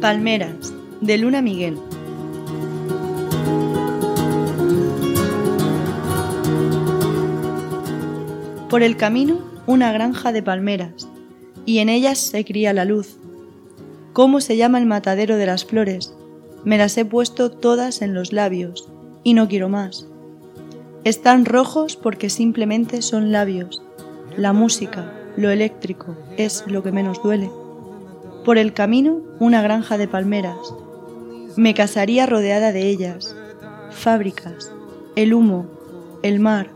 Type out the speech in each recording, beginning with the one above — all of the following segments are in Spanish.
Palmeras, de Luna Miguel. Por el camino, una granja de palmeras, y en ellas se cría la luz. ¿Cómo se llama el matadero de las flores? Me las he puesto todas en los labios, y no quiero más. Están rojos porque simplemente son labios. La música, lo eléctrico, es lo que menos duele. Por el camino, una granja de palmeras. Me casaría rodeada de ellas. Fábricas, el humo, el mar.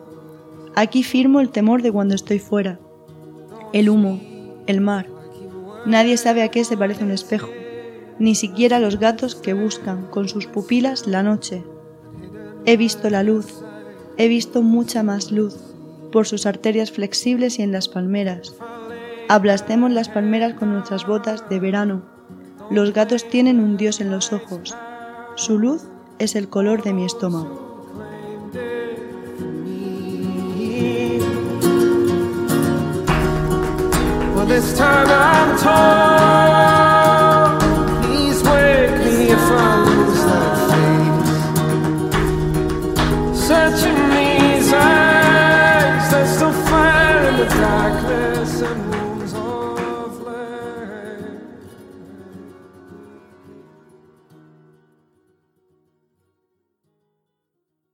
Aquí firmo el temor de cuando estoy fuera. El humo, el mar. Nadie sabe a qué se parece un espejo, ni siquiera los gatos que buscan con sus pupilas la noche. He visto la luz, he visto mucha más luz por sus arterias flexibles y en las palmeras. Ablastemos las palmeras con nuestras botas de verano. Los gatos tienen un dios en los ojos. Su luz es el color de mi estómago. darkness and